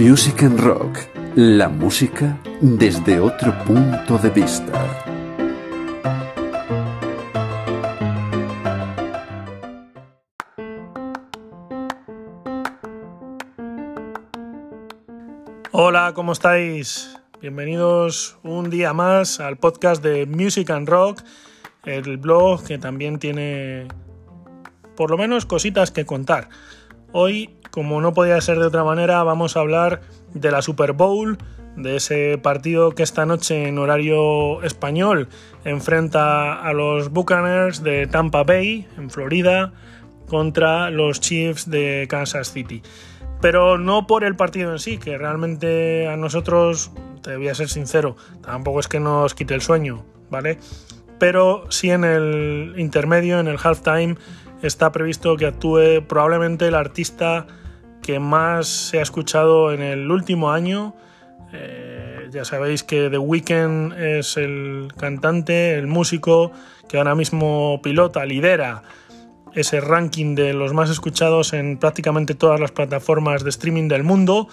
Music and Rock, la música desde otro punto de vista. Hola, ¿cómo estáis? Bienvenidos un día más al podcast de Music and Rock, el blog que también tiene por lo menos cositas que contar. Hoy como no podía ser de otra manera, vamos a hablar de la Super Bowl, de ese partido que esta noche en horario español enfrenta a los Buccaneers de Tampa Bay, en Florida, contra los Chiefs de Kansas City. Pero no por el partido en sí, que realmente a nosotros, te voy a ser sincero, tampoco es que nos quite el sueño, ¿vale? Pero sí en el intermedio, en el halftime, está previsto que actúe probablemente el artista que más se ha escuchado en el último año. Eh, ya sabéis que The Weeknd es el cantante, el músico que ahora mismo pilota, lidera ese ranking de los más escuchados en prácticamente todas las plataformas de streaming del mundo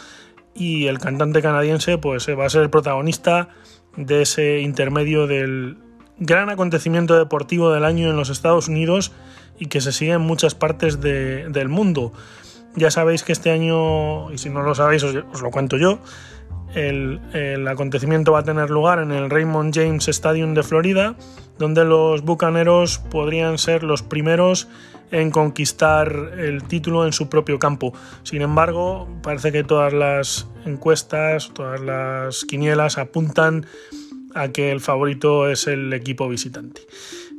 y el cantante canadiense pues va a ser el protagonista de ese intermedio del gran acontecimiento deportivo del año en los Estados Unidos y que se sigue en muchas partes del mundo. Ya sabéis que este año, y si no lo sabéis os, lo cuento yo, el, acontecimiento va a tener lugar en el Raymond James Stadium de Florida, donde los Bucaneros podrían ser los primeros en conquistar el título en su propio campo. Sin embargo, parece que todas las encuestas, todas las quinielas apuntan a que el favorito es el equipo visitante.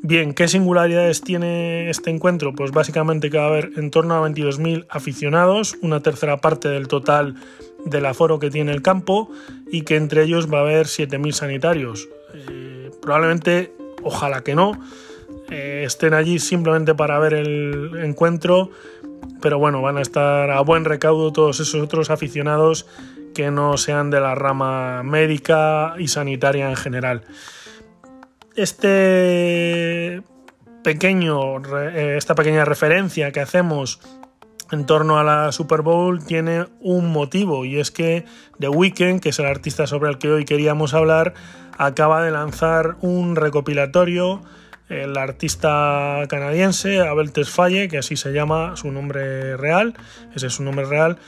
Bien, ¿qué singularidades tiene este encuentro? Pues básicamente que va a haber en torno a 22.000 aficionados, una tercera parte del total del aforo que tiene el campo y que entre ellos va a haber 7.000 sanitarios. Eh, probablemente, ojalá que no, eh, estén allí simplemente para ver el encuentro, pero bueno, van a estar a buen recaudo todos esos otros aficionados que no sean de la rama médica y sanitaria en general este pequeño, eh, esta pequeña referencia que hacemos en torno a la Super Bowl tiene un motivo y es que The Weeknd, que es el artista sobre el que hoy queríamos hablar, acaba de lanzar un recopilatorio. El artista canadiense Abel Tesfaye, que así se llama su nombre real, ese es su nombre real,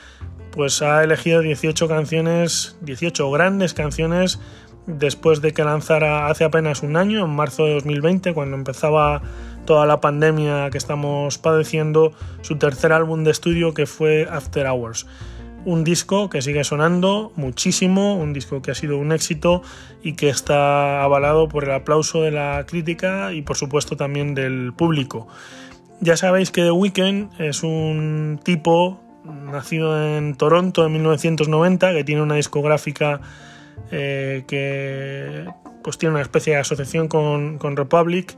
pues ha elegido 18 canciones, 18 grandes canciones después de que lanzara hace apenas un año, en marzo de 2020, cuando empezaba toda la pandemia que estamos padeciendo, su tercer álbum de estudio que fue After Hours. Un disco que sigue sonando muchísimo, un disco que ha sido un éxito y que está avalado por el aplauso de la crítica y por supuesto también del público. Ya sabéis que The Weeknd es un tipo nacido en Toronto en 1990 que tiene una discográfica eh, que pues tiene una especie de asociación con, Republic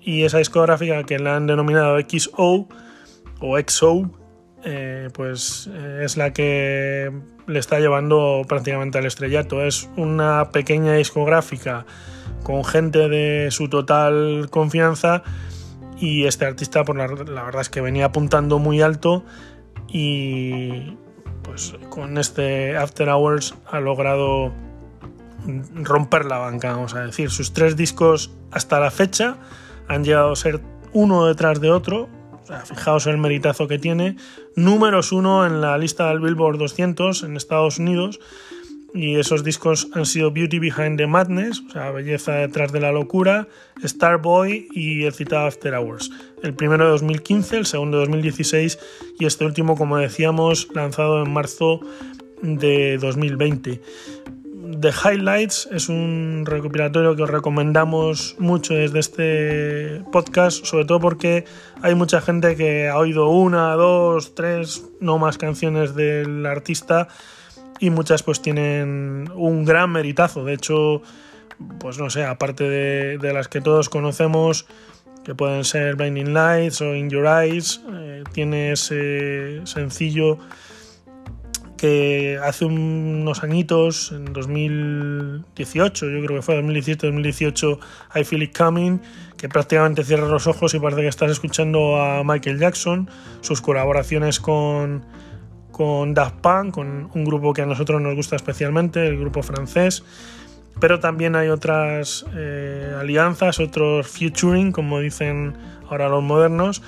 y esa discográfica que la han denominado XO o XO eh, pues eh, es la que le está llevando prácticamente al estrellato. Es una pequeña discográfica con gente de su total confianza y este artista por la, la verdad es que venía apuntando muy alto y pues con este After Hours ha logrado romper la banca, vamos a decir. Sus tres discos hasta la fecha han llegado a ser uno detrás de otro. fijaos el meritazo que tiene. Números uno en la lista del Billboard 200 en Estados Unidos. Y esos discos han sido Beauty Behind the Madness, o sea, Belleza detrás de la locura, Starboy y el citado After Hours. El primero de 2015, el segundo de 2016 y este último, como decíamos, lanzado en marzo de 2020. The Highlights es un recopilatorio que os recomendamos mucho desde este podcast, sobre todo porque hay mucha gente que ha oído una, dos, tres, no más canciones del artista y muchas pues tienen un gran meritazo. De hecho, pues no sé, aparte de, las que todos conocemos, que pueden ser Blinding Lights o In Your Eyes, eh, tiene ese sencillo hace unos añitos, en 2018, yo creo que fue 2017-2018, I Feel It Coming, que prácticamente cierra los ojos y parece que estás escuchando a Michael Jackson, sus colaboraciones con, con Daft Punk, con un grupo que a nosotros nos gusta especialmente, el grupo francés. Pero también hay otras eh, alianzas, otros featuring, como dicen ahora los modernos,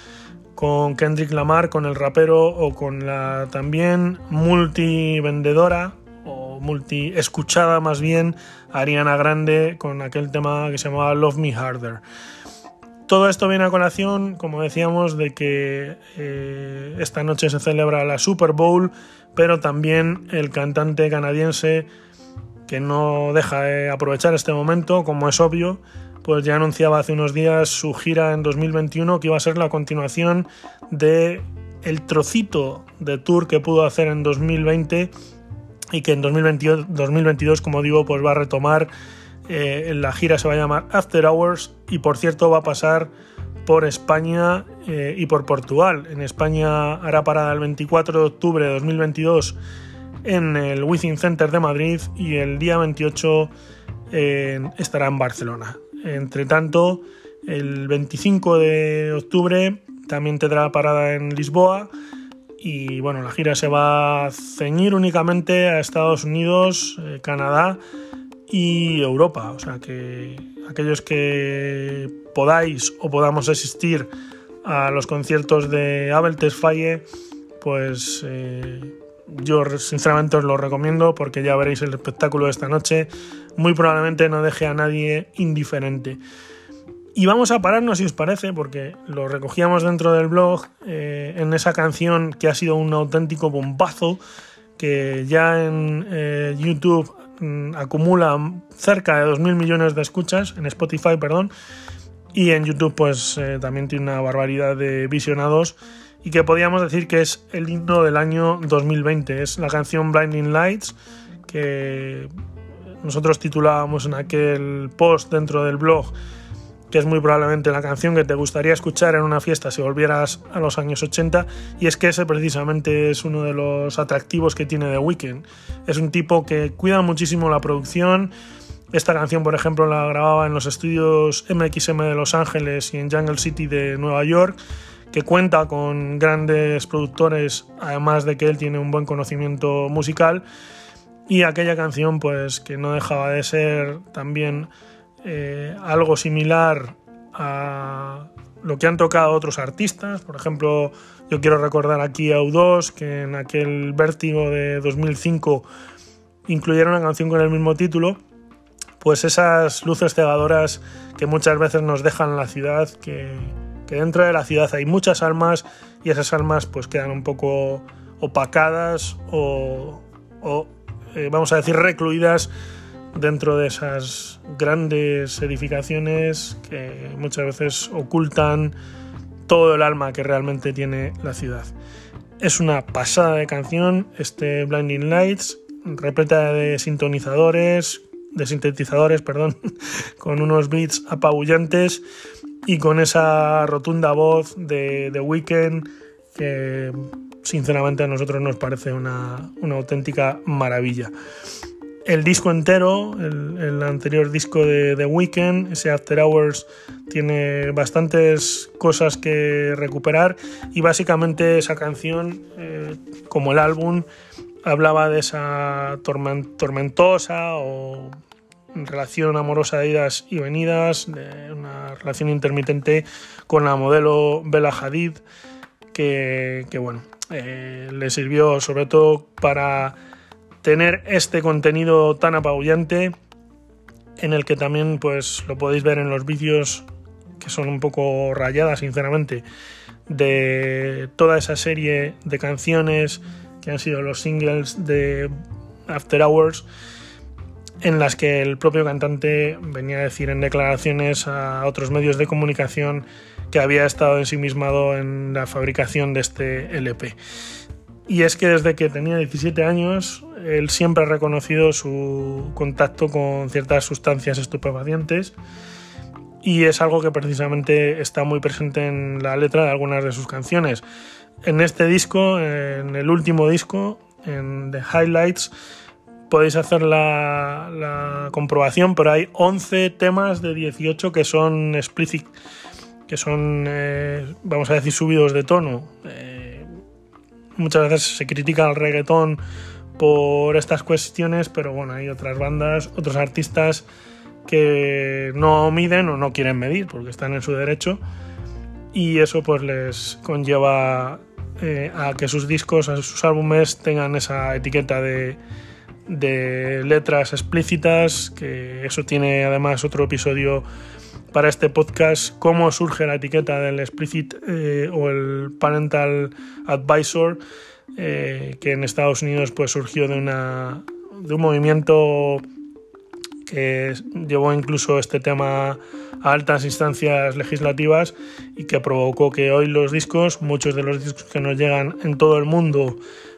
con Kendrick Lamar, con el rapero o con la también multivendedora o multi escuchada más bien Ariana Grande con aquel tema que se llamaba Love Me Harder. Todo esto viene a colación, como decíamos, de que eh, esta noche se celebra la Super Bowl, pero también el cantante canadiense que no deja de aprovechar este momento, como es obvio, pues ya anunciaba hace unos días su gira en 2021 que iba a ser la continuación de el trocito de tour que pudo hacer en 2020 y que en 2022, 2022 como digo, pues va a retomar. Eh, la gira se va a llamar After Hours y por cierto va a pasar por España eh, y por Portugal. En España hará parada el 24 de octubre de 2022 en el Within Center de Madrid y el día 28 estará en Barcelona. Entre tanto, el 25 de octubre también tendrá parada en Lisboa y bueno, la gira se va a ceñir únicamente a Estados Unidos, eh, Canadá y Europa. O sea que aquellos que podáis o podamos asistir a los conciertos de Abel Tesfaye, pues eh, yo sinceramente os lo recomiendo porque ya veréis el espectáculo de esta noche. Muy probablemente no deje a nadie indiferente. Y vamos a pararnos, si os parece, porque lo recogíamos dentro del blog, eh, en esa canción que ha sido un auténtico bombazo, que ya en eh, YouTube mm, acumula cerca de 2.000 millones de escuchas, en Spotify, perdón, y en YouTube pues eh, también tiene una barbaridad de visionados y que podríamos decir que es el himno del año 2020. Es la canción Blinding Lights que nosotros titulábamos en aquel post dentro del blog, que es muy probablemente la canción que te gustaría escuchar en una fiesta si volvieras a los años 80, y es que ese precisamente es uno de los atractivos que tiene The Weeknd. Es un tipo que cuida muchísimo la producción. Esta canción, por ejemplo, la grababa en los estudios MXM de Los Ángeles y en Jungle City de Nueva York que cuenta con grandes productores, además de que él tiene un buen conocimiento musical. Y aquella canción, pues que no dejaba de ser también eh, algo similar a lo que han tocado otros artistas. Por ejemplo, yo quiero recordar aquí a U2, que en aquel vértigo de 2005 incluyeron una canción con el mismo título. Pues esas luces cegadoras que muchas veces nos dejan la ciudad, que, que dentro de la ciudad hay muchas almas y esas almas pues quedan un poco opacadas o, eh, vamos a decir recluidas dentro de esas grandes edificaciones que muchas veces ocultan todo el alma que realmente tiene la ciudad. Es una pasada de canción, este Blinding Lights, repleta de sintonizadores, de sintetizadores, perdón, con unos beats apabullantes y con esa rotunda voz de The Weeknd que sinceramente a nosotros nos parece una, auténtica maravilla. El disco entero, el, anterior disco de The Weeknd, ese After Hours, tiene bastantes cosas que recuperar y básicamente esa canción, eh, como el álbum, hablaba de esa tormentosa o relación amorosa de idas y venidas, de una relación intermitente con la modelo Bella Hadid, que, bueno, eh, le sirvió sobre todo para tener este contenido tan apabullante en el que también pues lo podéis ver en los vídeos que son un poco rayadas sinceramente de toda esa serie de canciones que han sido los singles de After Hours en las que el propio cantante venía a decir en declaraciones a otros medios de comunicación que había estado ensimismado en la fabricación de este LP. Y es que desde que tenía 17 años, él siempre ha reconocido su contacto con ciertas sustancias estupefacientes y es algo que precisamente está muy presente en la letra de algunas de sus canciones. En este disco, en el último disco, en The Highlights, podéis hacer la, comprobación, pero hay 11 temas de 18 que son explicit, que son, eh, vamos a decir, subidos de tono. Eh, muchas veces se critica al reggaetón por estas cuestiones, pero bueno, hay otras bandas, otros artistas que no miden o no quieren medir porque están en su derecho y eso pues les conlleva eh, a que sus discos, a sus álbumes tengan esa etiqueta de, de letras explícitas, que eso tiene además otro episodio para este podcast, cómo surge la etiqueta del explicit eh, o el parental advisor, eh, que en Estados Unidos pues surgió de, una, de un movimiento que llevó incluso este tema a altas instancias legislativas y que provocó que hoy los discos, muchos de los discos que nos llegan en todo el mundo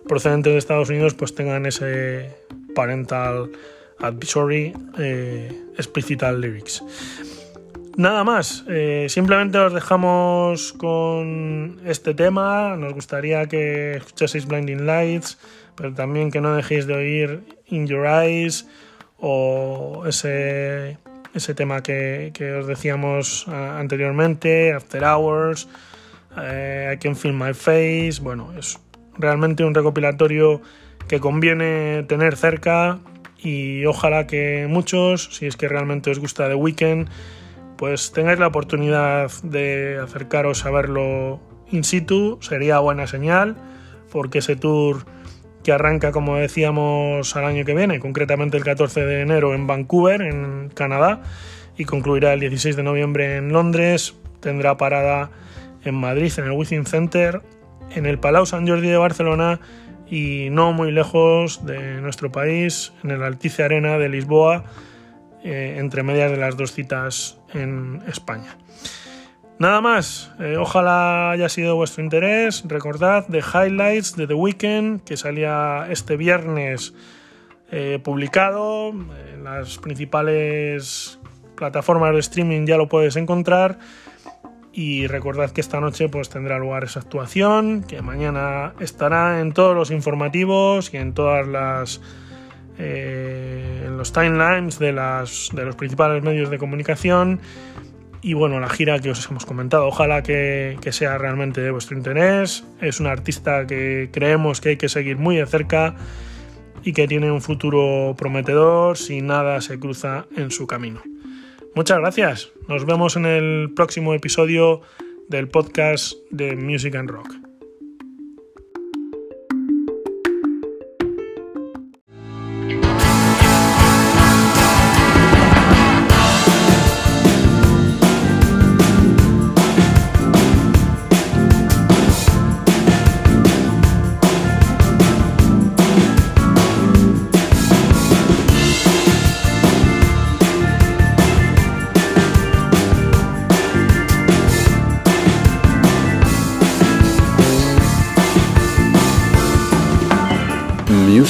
procedentes de Estados Unidos, pues tengan ese parental advisory eh, explicital lyrics. Nada más, eh, simplemente os dejamos con este tema. Nos gustaría que escuchaseis Blinding Lights, pero también que no dejéis de oír In Your Eyes o ese, ese tema que, os decíamos anteriormente, After Hours, eh, I Can Feel My Face. Bueno, es realmente un recopilatorio que conviene tener cerca y ojalá que muchos, si es que realmente os gusta The Weeknd, pues tengáis la oportunidad de acercaros a verlo in situ, sería buena señal, porque ese tour que arranca, como decíamos, al año que viene, concretamente el 14 de enero en Vancouver, en Canadá, y concluirá el 16 de noviembre en Londres. Tendrá parada en Madrid, en el Within Center, en el Palau Sant Jordi de Barcelona y no muy lejos de nuestro país, en el Altice Arena de Lisboa, eh, entre medias de las dos citas en España. Nada más, eh, ojalá haya sido vuestro interés. Recordad The Highlights de The Weeknd, que salía este viernes eh, publicado. En las principales plataformas de streaming ya lo puedes encontrar. Y recordad que esta noche pues, tendrá lugar esa actuación, que mañana estará en todos los informativos y en todas las. Eh, en los timelines de, las, de los principales medios de comunicación y bueno, la gira que os hemos comentado, ojalá que, sea realmente de vuestro interés. Es un artista que creemos que hay que seguir muy de cerca y que tiene un futuro prometedor si nada se cruza en su camino. Muchas gracias. Nos vemos en el próximo episodio del podcast de Music and Rock.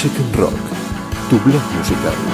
Music and Rock, tu blog musical.